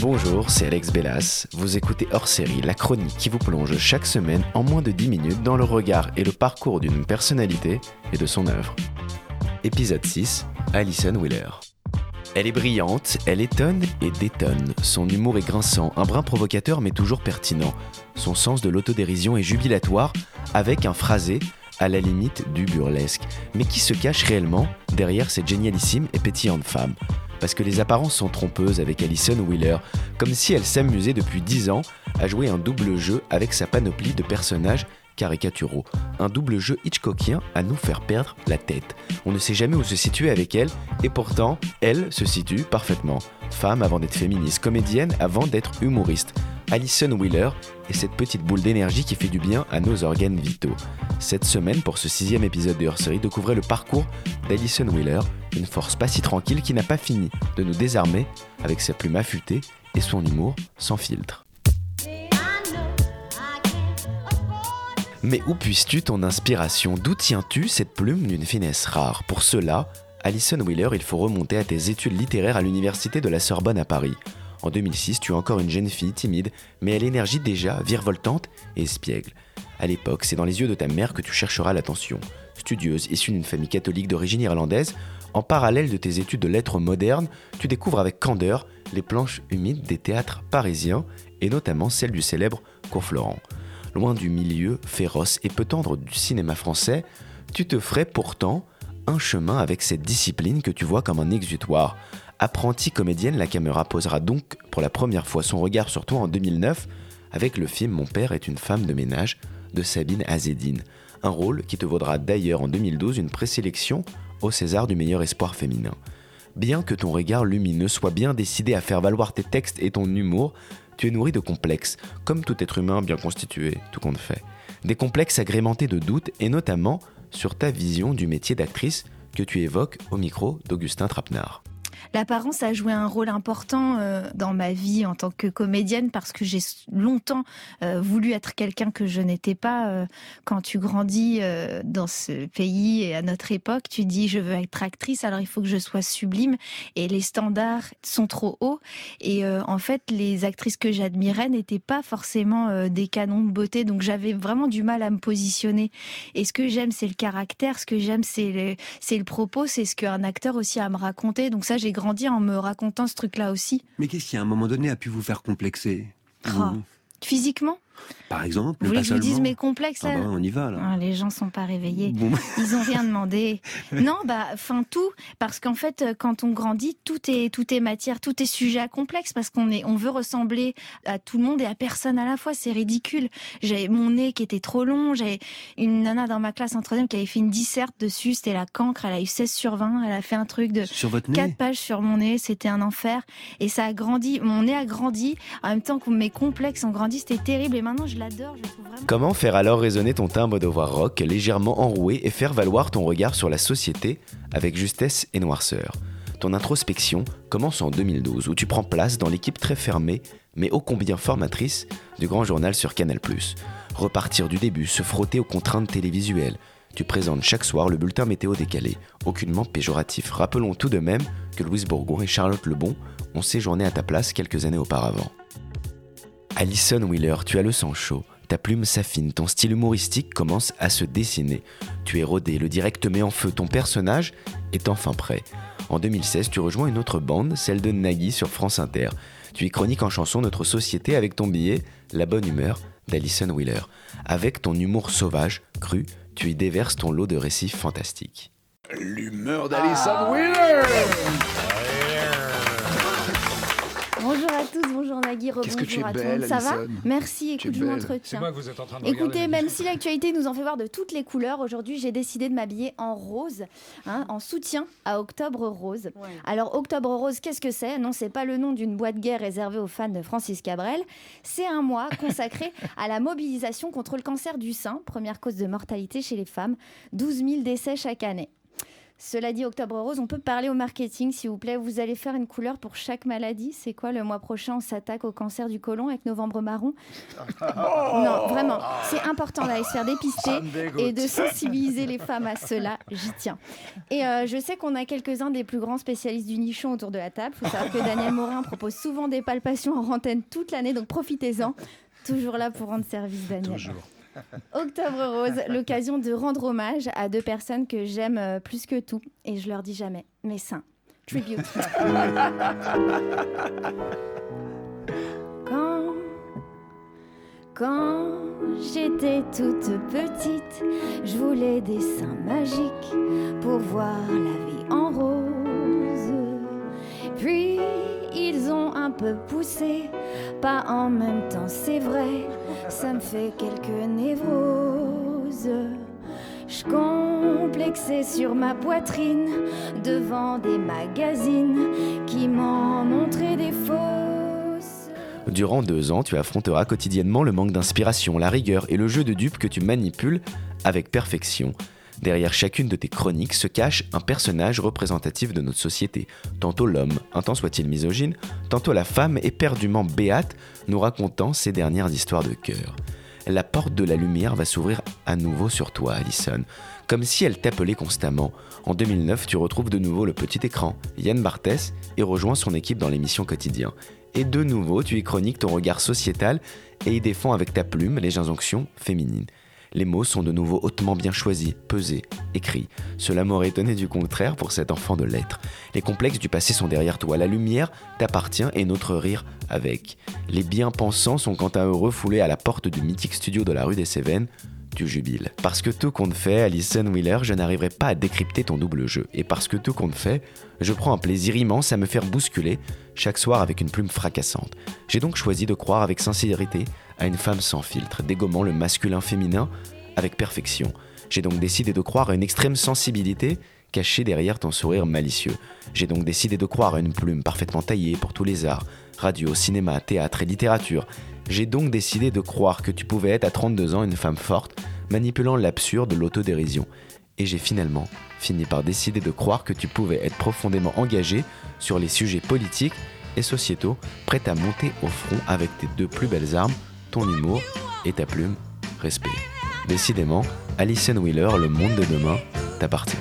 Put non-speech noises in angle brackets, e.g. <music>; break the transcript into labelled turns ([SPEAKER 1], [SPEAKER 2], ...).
[SPEAKER 1] Bonjour, c'est Alex Bellas. Vous écoutez hors série, la chronique qui vous plonge chaque semaine en moins de 10 minutes dans le regard et le parcours d'une personnalité et de son œuvre. Épisode 6, Alison Wheeler. Elle est brillante, elle étonne et détonne. Son humour est grinçant, un brin provocateur mais toujours pertinent. Son sens de l'autodérision est jubilatoire, avec un phrasé à la limite du burlesque, mais qui se cache réellement derrière cette génialissime et pétillante femme. Parce que les apparences sont trompeuses avec Alison Wheeler, comme si elle s'amusait depuis 10 ans à jouer un double jeu avec sa panoplie de personnages caricaturaux. Un double jeu Hitchcockien à nous faire perdre la tête. On ne sait jamais où se situer avec elle, et pourtant, elle se situe parfaitement. Femme avant d'être féministe, comédienne avant d'être humoriste. Alison Wheeler est cette petite boule d'énergie qui fait du bien à nos organes vitaux. Cette semaine, pour ce sixième épisode de hors-série, découvrez le parcours d'Alison Wheeler, une force pas si tranquille qui n'a pas fini de nous désarmer avec sa plume affûtée et son humour sans filtre. Mais où puisses-tu ton inspiration? D'où tiens-tu cette plume d'une finesse rare? Pour cela, Alison Wheeler, il faut remonter à tes études littéraires à l'université de la Sorbonne à Paris. En 2006, tu es encore une jeune fille timide, mais à l'énergie déjà virevoltante et espiègle. À l'époque, c'est dans les yeux de ta mère que tu chercheras l'attention. Studieuse, issue d'une famille catholique d'origine irlandaise, en parallèle de tes études de lettres modernes, tu découvres avec candeur les planches humides des théâtres parisiens et notamment celles du célèbre Cours Florent. Loin du milieu féroce et peu tendre du cinéma français, tu te ferais pourtant un chemin avec cette discipline que tu vois comme un exutoire. Apprentie comédienne, la caméra posera donc pour la première fois son regard sur toi en 2009 avec le film Mon père est une femme de ménage de Sabine Azedine, un rôle qui te vaudra d'ailleurs en 2012 une présélection au César du meilleur espoir féminin. Bien que ton regard lumineux soit bien décidé à faire valoir tes textes et ton humour, tu es nourri de complexes, comme tout être humain bien constitué, tout compte fait. Des complexes agrémentés de doutes et notamment sur ta vision du métier d'actrice que tu évoques au micro d'Augustin Trapenard
[SPEAKER 2] l'apparence a joué un rôle important euh, dans ma vie en tant que comédienne parce que j'ai longtemps euh, voulu être quelqu'un que je n'étais pas. Euh, quand tu grandis dans ce pays et à notre époque, tu dis je veux être actrice, alors il faut que je sois sublime et les standards sont trop hauts. Et en fait, les actrices que j'admirais n'étaient pas forcément des canons de beauté, donc j'avais vraiment du mal à me positionner. Et ce que j'aime, c'est le caractère, ce que j'aime, c'est le, le propos, c'est ce qu'un acteur aussi a à me raconter. Donc ça, j'ai grandi en me racontant ce truc-là aussi.
[SPEAKER 3] Mais qu'est-ce qui, à un moment donné, a pu vous faire complexer?
[SPEAKER 2] Oh. Physiquement?
[SPEAKER 3] Par exemple.
[SPEAKER 2] Vous voulez que je vous dise mes complexes
[SPEAKER 3] ah bah, On y va là.
[SPEAKER 2] Ah, les gens sont pas réveillés. <laughs> Ils ont rien demandé. <laughs> non, bah, fin tout, parce qu'en fait, quand on grandit, tout est tout est matière, tout est sujet à complexe, parce qu'on est, on veut ressembler à tout le monde et à personne à la fois. C'est ridicule. J'ai mon nez qui était trop long. J'ai une nana dans ma classe en troisième qui avait fait une disserte dessus. C'était la cancre. Elle a eu 16 sur 20. Elle a fait un truc de
[SPEAKER 3] sur votre
[SPEAKER 2] 4 pages sur mon nez. C'était un enfer. Et ça a grandi. Mon nez a grandi en même temps que mes complexes ont grandi. C'était terrible. Et
[SPEAKER 1] Comment faire alors résonner ton timbre de voix rock légèrement enroué et faire valoir ton regard sur la société avec justesse et noirceur? Ton introspection commence en 2012 où tu prends place dans l'équipe très fermée mais ô combien formatrice du grand journal sur Canal+. Repartir du début, se frotter aux contraintes télévisuelles. Tu présentes chaque soir le bulletin météo décalé, aucunement péjoratif. Rappelons tout de même que Louise Bourgon et Charlotte Lebon ont séjourné à ta place quelques années auparavant. Alison Wheeler, tu as le sang chaud, ta plume s'affine, ton style humoristique commence à se dessiner. Tu es rodé, le direct met en feu, ton personnage est enfin prêt. En 2016, tu rejoins une autre bande, celle de Nagui sur France Inter. Tu y chroniques en chanson notre société avec ton billet La bonne humeur d'Alison Wheeler. Avec ton humour sauvage, cru, tu y déverses ton lot de récits fantastiques.
[SPEAKER 4] L'humeur d'Alison Wheeler
[SPEAKER 2] à tous, bonjour Nagui,
[SPEAKER 4] Qu'est-ce que tu es belle,
[SPEAKER 2] Ça va Merci, écoute, je m'entretiens.
[SPEAKER 4] C'est moi que vous êtes en train de
[SPEAKER 2] Écoutez, même si l'actualité nous en fait voir de toutes les couleurs, aujourd'hui j'ai décidé de m'habiller en rose, hein, en soutien à Octobre Rose. Alors Octobre Rose, qu'est-ce que c'est? Non, c'est pas le nom d'une boîte guerre réservée aux fans de Francis Cabrel. C'est un mois <laughs> consacré à la mobilisation contre le cancer du sein, première cause de mortalité chez les femmes. 12 000 décès chaque année. Cela dit, Octobre Rose, on peut parler au marketing, s'il vous plaît. Vous allez faire une couleur pour chaque maladie. C'est quoi le mois prochain? On s'attaque au cancer du côlon avec Novembre Marron? <laughs> Non, vraiment, c'est important d'aller se faire dépister et de sensibiliser les femmes à cela. J'y tiens. Et euh, je sais qu'on a quelques-uns des plus grands spécialistes du nichon autour de la table. Il faut savoir que Daniel Morin propose souvent des palpations en antenne toute l'année, donc profitez-en. Toujours là pour rendre service, Daniel.
[SPEAKER 5] Toujours.
[SPEAKER 2] Octobre Rose, <laughs> l'occasion de rendre hommage à deux personnes que j'aime euh, plus que tout. Et je leur dis jamais, mes seins. Tribute. <laughs> quand, quand j'étais toute petite, je voulais des seins magiques pour voir la vie en rose. Puis ils ont un peu poussé, pas en même temps, c'est vrai, ça me fait quelques névroses. Je complexais sur ma poitrine devant des magazines qui m'en montraient des fausses.
[SPEAKER 1] Durant deux ans, tu affronteras quotidiennement le manque d'inspiration, la rigueur et le jeu de dupes que tu manipules avec perfection. Derrière chacune de tes chroniques se cache un personnage représentatif de notre société. Tantôt l'homme, un temps soit-il misogyne, tantôt la femme éperdument béate, nous racontant ses dernières histoires de cœur. La porte de la lumière va s'ouvrir à nouveau sur toi, Alison, comme si elle t'appelait constamment. En 2009, tu retrouves de nouveau le petit écran, Yann Barthès, et rejoins son équipe dans l'émission Quotidien. Et de nouveau, tu y chroniques ton regard sociétal et y défends avec ta plume les injonctions féminines. Les mots sont de nouveau hautement bien choisis, pesés, écrits. Cela m'aurait étonné du contraire pour cet enfant de lettres. Les complexes du passé sont derrière toi, la lumière t'appartient et notre rire avec. Les bien-pensants sont quant à eux refoulés à la porte du mythique studio de la rue des Cévennes, tu jubiles. Parce que tout compte fait, Alison Wheeler, je n'arriverai pas à décrypter ton double jeu. Et parce que tout compte fait, je prends un plaisir immense à me faire bousculer chaque soir avec une plume fracassante. J'ai donc choisi de croire avec sincérité à une femme sans filtre, dégommant le masculin-féminin avec perfection. J'ai donc décidé de croire à une extrême sensibilité cachée derrière ton sourire malicieux. J'ai donc décidé de croire à une plume parfaitement taillée pour tous les arts, radio, cinéma, théâtre et littérature. J'ai donc décidé de croire que tu pouvais être à 32 ans une femme forte, manipulant l'absurde, l'autodérision. Et j'ai finalement fini par décider de croire que tu pouvais être profondément engagé sur les sujets politiques et sociétaux, prête à monter au front avec tes deux plus belles armes, ton humour et ta plume, respect. Décidément, Alison Wheeler, le monde de demain, t'appartient.